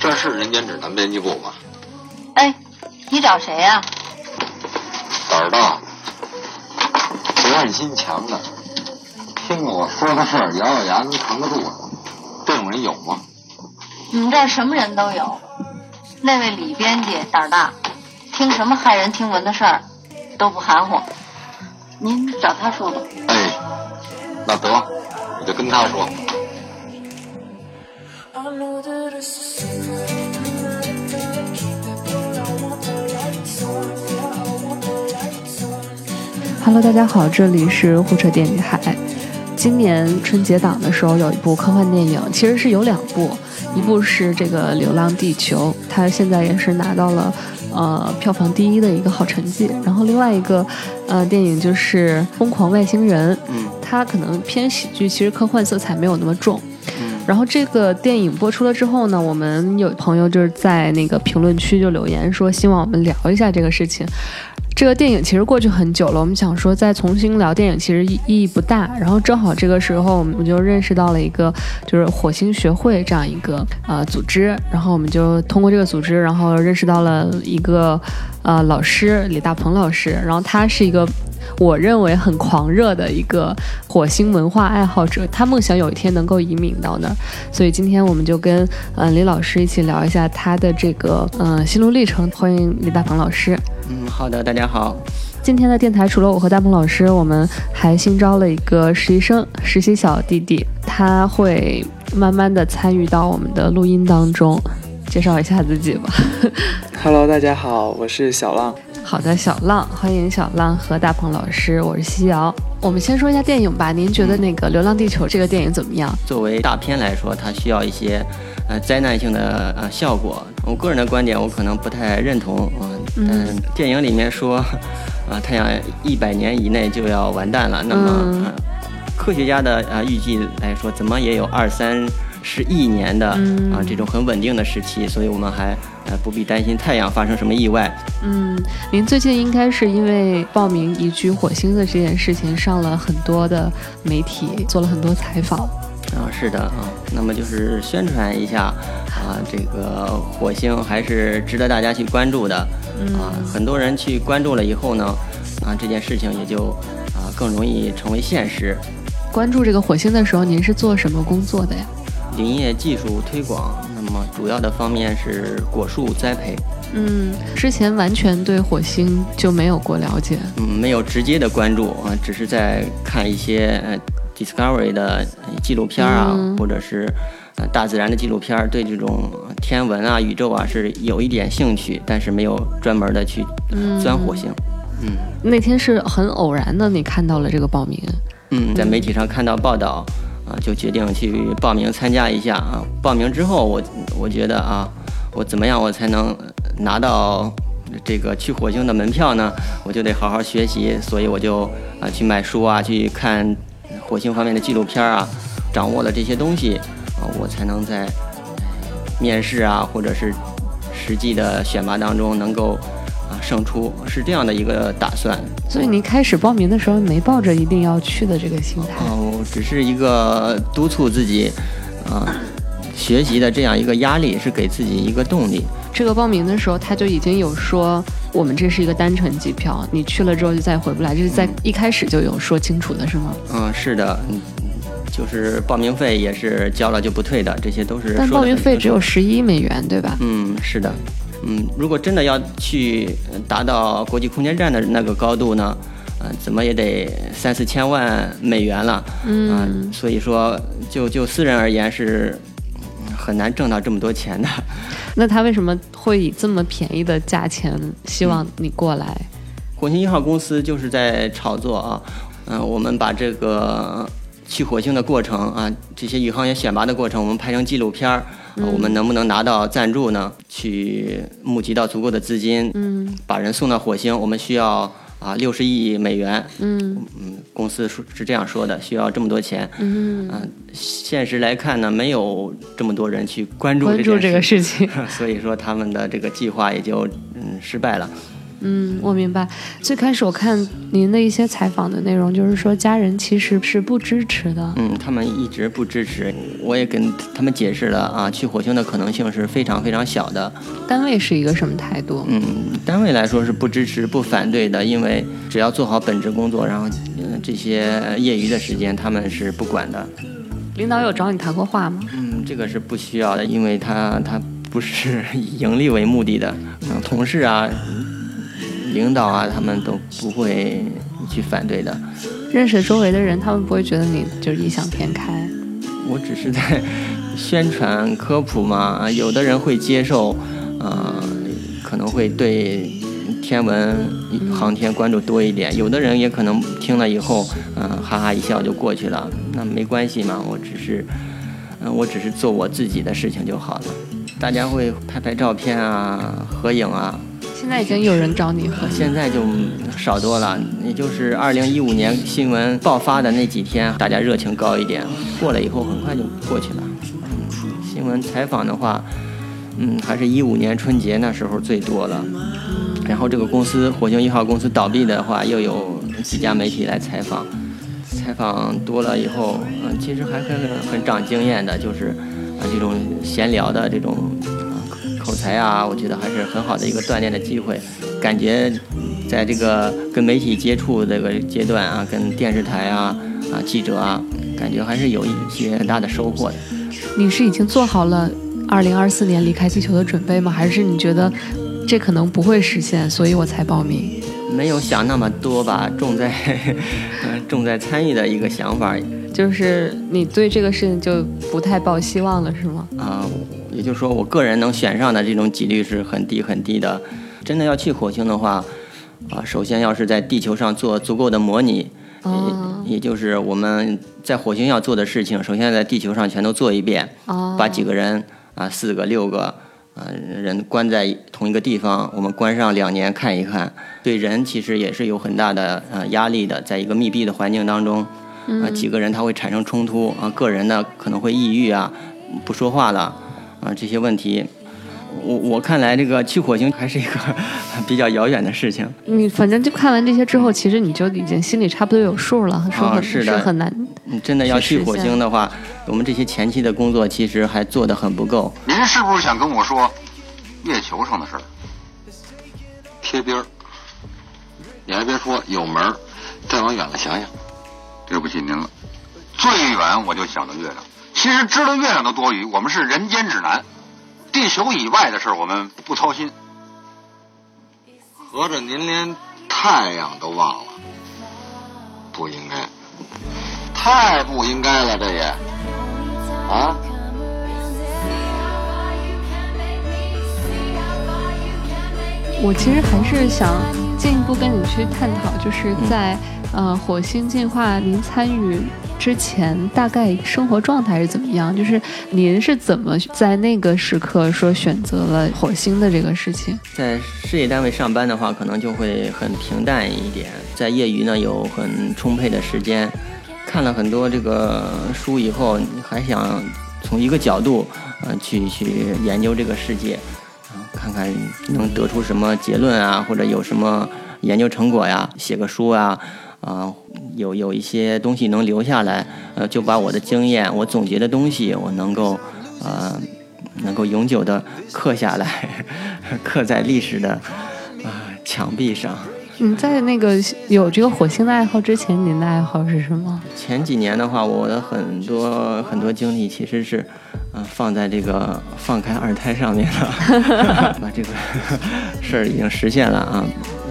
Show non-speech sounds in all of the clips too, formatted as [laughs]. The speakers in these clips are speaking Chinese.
这是人间指南编辑部吗？哎，你找谁呀、胆儿大，责任心强的，听我说个事儿，咬咬牙能扛得住的，这种人有吗？你们这儿什么人都有。那位李编辑胆儿大，听什么骇人听闻的事儿都不含糊。您找他说吧。哎，那得，我就跟他说。I know that it's a secret. I'm not gonna keep it, but I want the lights on. Yeah, I want the lights on. Hello，大家好，这里是火车电影台。今年春节档的时候有一部科幻电影，其实是有两部，一部是这个《流浪地球》，它现在也是拿到了呃票房第一的一个好成绩。然后另外一个呃电影就是《疯狂外星人》，嗯它可能偏喜剧，其实科幻色彩没有那么重。嗯然后这个电影播出了之后呢，我们有朋友就是在那个评论区就留言说，希望我们聊一下这个事情。这个电影其实过去很久了，我们想说再重新聊电影，其实意意义不大。然后正好这个时候，我们就认识到了一个就是火星学会这样一个呃组织，然后我们就通过这个组织，然后认识到了一个呃老师李大鹏老师，然后他是一个我认为很狂热的一个火星文化爱好者，他梦想有一天能够移民到那儿，所以今天我们就跟嗯、李老师一起聊一下他的这个嗯、心路历程。欢迎李大鹏老师。嗯，好的，大家好。今天的电台除了我和大鹏老师，我们还新招了一个实习生，实习小弟弟，他会慢慢的参与到我们的录音当中。介绍一下自己吧。[laughs] Hello，大家好，我是小浪。好的，小浪，欢迎小浪和大鹏老师，我是西瑶。我们先说一下电影吧，您觉得那个《流浪地球》这个电影怎么样？作为大片来说，它需要一些呃灾难性的呃效果。我个人的观点，我可能不太认同。嗯、嗯电影里面说，啊、[laughs] 太阳一百年以内就要完蛋了。那么，嗯呃科学家的啊、呃预计来说，怎么也有二三十亿年的啊、嗯这种很稳定的时期，所以我们还呃不必担心太阳发生什么意外。嗯，您最近应该是因为报名移居火星的这件事情上了很多的媒体，做了很多采访。啊，是的啊，那么就是宣传一下啊，这个火星还是值得大家去关注的啊。很多人去关注了以后呢，啊，这件事情也就啊更容易成为现实。关注这个火星的时候，您是做什么工作的呀？林业技术推广，那么主要的方面是果树栽培，嗯，之前完全对火星就没有过了解。嗯，没有直接的关注啊，只是在看一些呃 Discovery 的呃纪录片啊，嗯或者是呃大自然的纪录片，对这种天文啊、宇宙啊是有一点兴趣，但是没有专门的去嗯钻火星。嗯那天是很偶然的，你看到了这个报名。嗯，在媒体上看到报道啊，就决定去报名参加一下啊。报名之后，我我觉得啊，我怎么样我才能拿到这个去火星的门票呢？我就得好好学习，所以我就啊去买书啊，去看火星方面的纪录片啊，掌握了这些东西啊，我才能在面试啊，或者是实际的选拔当中能够胜出，是这样的一个打算。所以您开始报名的时候没抱着一定要去的这个心态。哦，只是一个督促自己啊、学习的这样一个压力，是给自己一个动力。这个报名的时候，他就已经有说，我们这是一个单程机票，你去了之后就再回不来，这是在一开始就有说清楚的，是吗？嗯，是的，嗯，就是报名费也是交了就不退的，这些都是但报名费只有十一美元，对吧？嗯，是的，嗯，如果真的要去呃达到国际空间站的那个高度呢，呃，怎么也得三四千万美元了，嗯啊所以说就就私人而言是嗯很难挣到这么多钱的。[laughs] 那他为什么会以这么便宜的价钱希望你过来？[laughs] 火星一号公司就是在炒作啊，嗯、我们把这个去火星的过程啊，这些宇航员选拔的过程，我们拍成纪录片儿、呃我们能不能拿到赞助呢？去募集到足够的资金，嗯，把人送到火星，我们需要啊六十亿美元，嗯嗯，公司说是这样说的，需要这么多钱。嗯，啊，现实来看呢，没有这么多人去关注关注这个事情。[laughs] 所以说他们的这个计划也就嗯失败了。嗯，我明白。最开始我看您的一些采访的内容，就是说家人其实是不支持的。嗯，他们一直不支持，我也跟他们解释了啊，去火星的可能性是非常非常小的。单位是一个什么态度？嗯，单位来说是不支持、不反对的，因为只要做好本职工作，然后嗯这些业余的时间他们是不管的。领导有找你谈过话吗？嗯，这个是不需要的，因为他他不是以盈利为目的的。嗯，同事啊、领导啊，他们都不会去反对的。认识周围的人，他们不会觉得你就是异想天开。我只是在宣传科普嘛，有的人会接受，呃，可能会对天文航天关注多一点，有的人也可能听了以后，嗯、哈哈一笑就过去了，那没关系嘛，我只是，嗯、我只是做我自己的事情就好了。大家会拍拍照片啊，合影啊，现在已经有人找你合现在就少多了，也就是二零一五年新闻爆发的那几天，大家热情高一点，过了以后很快就过去了。嗯，新闻采访的话，嗯，还是一五年春节那时候最多了。然后这个公司火星一号公司倒闭的话，又有几家媒体来采访，采访多了以后，嗯，其实还很很长经验的，就是啊这种闲聊的这种啊口才啊，我觉得还是很好的一个锻炼的机会。感觉在这个跟媒体接触这个阶段啊，跟电视台啊啊记者啊，感觉还是有一些很大的收获的。你是已经做好了二零二四年离开地球的准备吗？还是你觉得这可能不会实现，所以我才报名？没有想那么多吧，重在呃 [laughs] 重在参与的一个想法就是你对这个事情就不太抱希望了，是吗？啊、也就是说我个人能选上的这种几率是很低很低的。真的要去火星的话，啊、首先要是在地球上做足够的模拟，哦。也也就是我们在火星要做的事情，首先在地球上全都做一遍，哦，把几个人啊，四个、六个啊人关在同一个地方，我们关上两年看一看，对人其实也是有很大的呃压力的，在一个密闭的环境当中，啊几个人他会产生冲突啊，个人呢可能会抑郁啊，不说话了啊这些问题。我我看来，这个去火星还是一个 [laughs] 比较遥远的事情。你反正就看完这些之后，其实你就已经心里差不多有数了，说很、啊是的很难。你真的要去火星的话，我们这些前期的工作其实还做得很不够。您是不是想跟我说月球上的事儿？贴边儿，你还别说，有门儿。再往远了想想，对不起您了，最远我就想到月亮。其实知道月亮的多余，我们是人间指南，地球以外的事儿我们不操心。合着您连太阳都忘了，不应该，太不应该了，这也啊。我其实还是想进一步跟你去探讨，就是在、呃火星进化您参与之前，大概生活状态是怎么样？就是您是怎么在那个时刻说选择了火星的这个事情？在事业单位上班的话，可能就会很平淡一点。在业余呢，有很充沛的时间。看了很多这个书以后，你还想从一个角度，呃，去去研究这个世界，啊、看看能得出什么结论啊，或者有什么研究成果呀，写个书啊，啊、有有一些东西能留下来，呃，就把我的经验，我总结的东西，我能够，呃，能够永久的刻下来，[laughs] 刻在历史的啊、墙壁上。你在那个有这个火星的爱好之前，您的爱好是什么？前几年的话，我的很多很多经历其实是，呃，放在这个放开二胎上面了，[laughs] 把这个事儿已经实现了啊，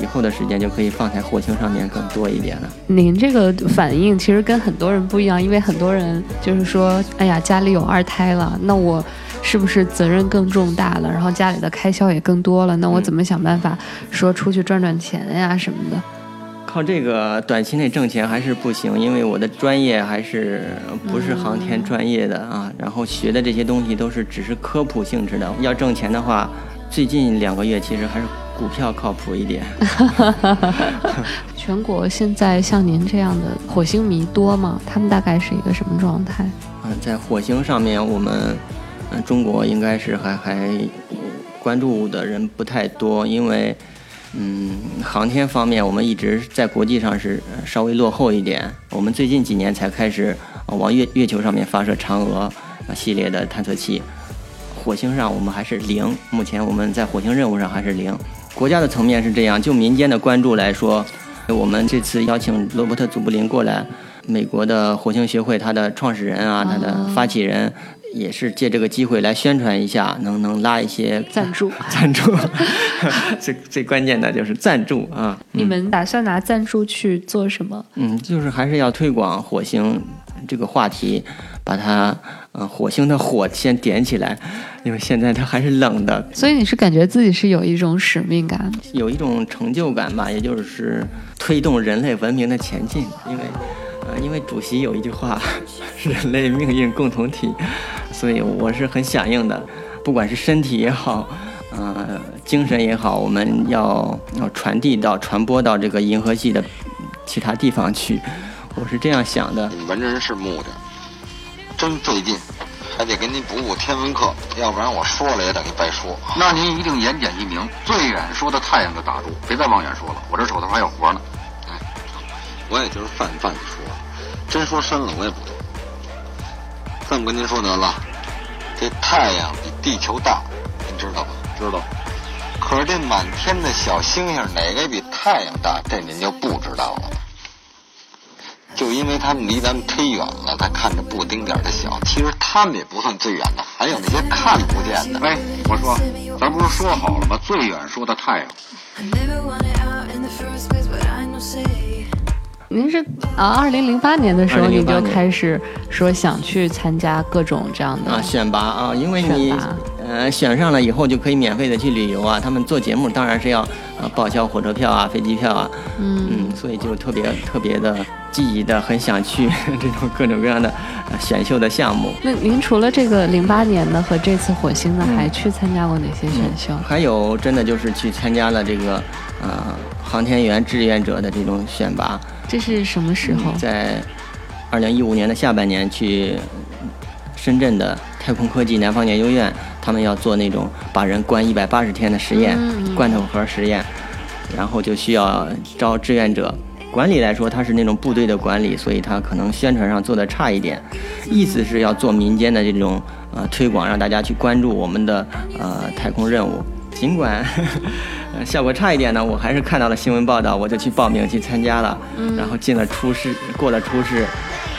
以后的时间就可以放在火星上面更多一点了。您这个反应其实跟很多人不一样，因为很多人就是说，哎呀，家里有二胎了，那我是不是责任更重大了？然后家里的开销也更多了，那我怎么想办法说出去赚赚钱呀什么的？靠这个短期内挣钱还是不行，因为我的专业还是不是航天专业的啊，然后学的这些东西都是只是科普性质的。要挣钱的话，最近两个月其实还是股票靠谱一点。[laughs] [laughs] 全国现在像您这样的火星迷多吗？他们大概是一个什么状态？嗯，在火星上面，我们嗯中国应该是还还呃关注的人不太多，因为嗯航天方面我们一直在国际上是呃稍微落后一点，我们最近几年才开始呃往月月球上面发射嫦娥呃系列的探测器，火星上我们还是零，目前我们在火星任务上还是零。国家的层面是这样，就民间的关注来说，我们这次邀请罗伯特·祖布林过来，美国的火星学会他的创始人啊，他的发起人，也是借这个机会来宣传一下，能能拉一些赞助 [laughs] 赞助，[laughs] 最最关键的就是赞助啊。你们打算拿赞助去做什么？嗯，就是还是要推广火星这个话题，把它呃火星的火先点起来，因为现在它还是冷的，所以你是感觉自己是有一种使命感？有一种成就感吧，也就是推动人类文明的前进。因为，呃，因为主席有一句话，[laughs] 人类命运共同体，所以我是很响应的。不管是身体也好，呃，精神也好，我们要要传递到、传播到这个银河系的其他地方去。我是这样想的。文人是木的，真费劲，还得给您补补天文课，要不然我说了也等于白说。那您一定言简意明，最远说的太阳就打住，别再往远说了，我这手头还有活呢。哎，我也就是泛泛的说，真说深了我也不懂。这么跟您说得了，这太阳比地球大，您知道吗？知道。可是这满天的小星星，哪个比太阳大？这您就不知道了。就因为他们离咱们忒远了，才看着不丁点儿的小。其实他们也不算最远的，还有那些看不见的。喂，我说，咱不是说好了吗？最远说的太阳。您是啊，二零零八年的时候2008你就开始说想去参加各种这样的啊，选拔啊，因为你呃选上了以后就可以免费的去旅游啊。他们做节目当然是要啊报销火车票啊、飞机票啊，嗯所以就特别特别的积极的，很想去 [laughs] 这种各种各样的呃选秀的项目。那您除了这个零八年的和这次火星的，嗯还去参加过哪些选秀？还有真的就是去参加了这个呃航天员志愿者的这种选拔，这是什么时候？在二零一五年的下半年去深圳的太空科技南方研究院，他们要做那种把人关一百八十天的实验，罐头盒实验，然后就需要招志愿者。管理来说，它是那种部队的管理，所以它可能宣传上做的差一点。意思是要做民间的这种呃推广，让大家去关注我们的呃太空任务。尽管呃效果差一点呢，我还是看到了新闻报道，我就去报名去参加了，然后进了初试，过了初试，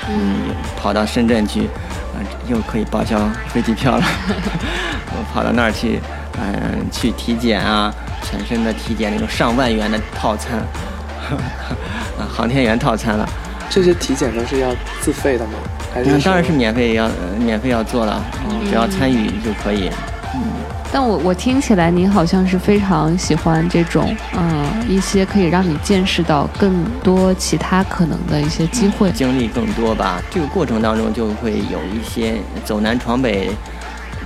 嗯，跑到深圳去，啊、又可以报销飞机票了。[laughs] 我跑到那儿去，嗯、去体检啊，全身的体检那种上万元的套餐，啊，[laughs] 航天员套餐了。这些体检都是要自费的吗？还是当然是免费要、呃免费要做了，嗯只要参与就可以。但我我听起来你好像是非常喜欢这种，嗯，一些可以让你见识到更多其他可能的一些机会。经历更多吧。这个过程当中就会有一些走南闯北、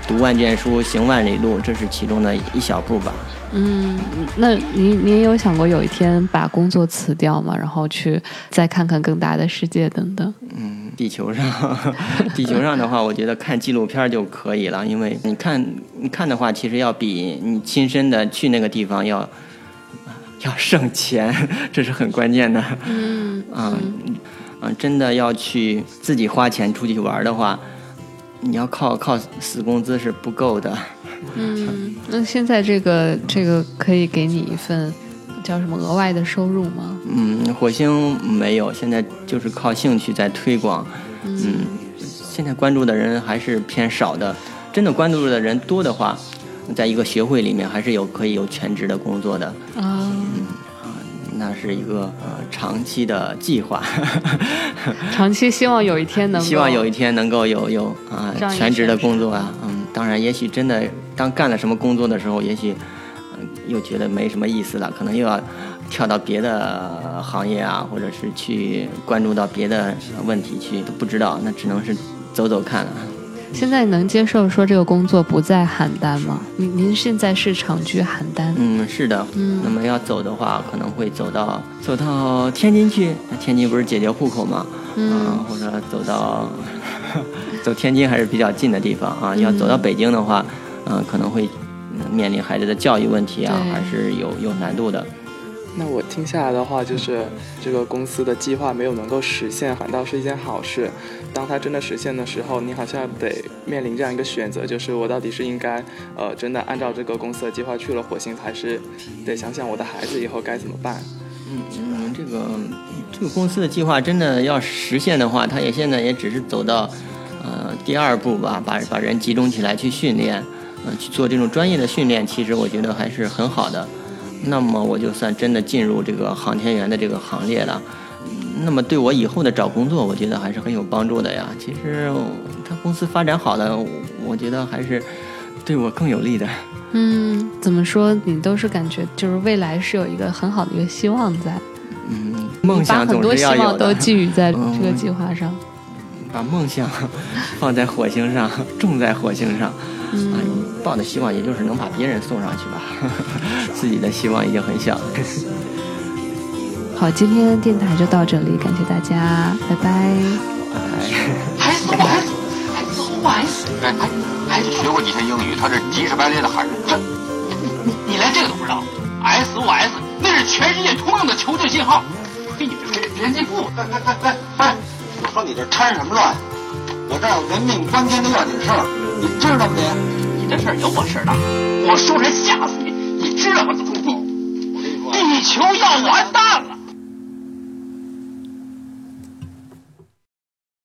读万卷书、行万里路，这是其中的一小步吧。嗯，那您您有想过有一天把工作辞掉吗？然后去再看看更大的世界等等？嗯，地球上，[laughs] 地球上的话，我觉得看纪录片就可以了，因为你看你看的话，其实要比你亲身的去那个地方要要省钱，[laughs] 这是很关键的。嗯啊，嗯，真的要去自己花钱出去玩的话，你要靠靠死工资是不够的。嗯，那现在这个这个可以给你一份叫什么额外的收入吗？嗯，火星没有，现在就是靠兴趣在推广。嗯，现在关注的人还是偏少的，真的关注的人多的话，在一个学会里面还是有可以有全职的工作的。啊，那是一个呃长期的计划，[laughs] 长期希望有一天能够希望有一天能够有有啊、全职的工作啊，嗯，当然，也许真的当干了什么工作的时候，也许嗯、又觉得没什么意思了，可能又要跳到别的行业啊，或者是去关注到别的问题去，都不知道，那只能是走走看了。现在能接受说这个工作不在邯郸吗？您您现在是长居邯郸，嗯，是的。嗯那么要走的话，可能会走到走到天津去。天津不是解决户口吗？嗯啊，或者走到走天津还是比较近的地方啊。要走到北京的话，嗯、可能会嗯面临孩子的教育问题啊，还是有有难度的。那我听下来的话，就是这个公司的计划没有能够实现，反倒是一件好事。当它真的实现的时候，你好像得面临这样一个选择，就是我到底是应该，呃，真的按照这个公司的计划去了火星，还是得想想我的孩子以后该怎么办？嗯嗯，这个这个公司的计划真的要实现的话，它也现在也只是走到呃第二步吧，把把人集中起来去训练，呃去做这种专业的训练，其实我觉得还是很好的。那么我就算真的进入这个航天员的这个行列了，嗯那么对我以后的找工作，我觉得还是很有帮助的呀。其实他公司发展好了，我我觉得还是对我更有利的。嗯，怎么说？你都是感觉就是未来是有一个很好的一个希望在，嗯，梦想总很多希是要有的。望都寄予在这个嗯计划上。把梦想放在火星上，种在火星上，啊，嗯，抱的希望也就是能把别人送上去吧，[laughs] 自己的希望已经很小了。好，今天电台就到这里，感谢大家，拜拜。哎。S O S S O S，哎哎哎，学过几天英语，他这急赤白咧的喊着，这你你连这个都不知道？S O S 那是全世界通用的求救信号。嘿，你这是编辑部，哎哎哎哎哎，我说你这掺什么？乱？我这儿有人命关天的要紧事儿，你知道不得？你的事儿有我事儿大，我说出来吓死你，你知道吗？怎么地？地球要完蛋！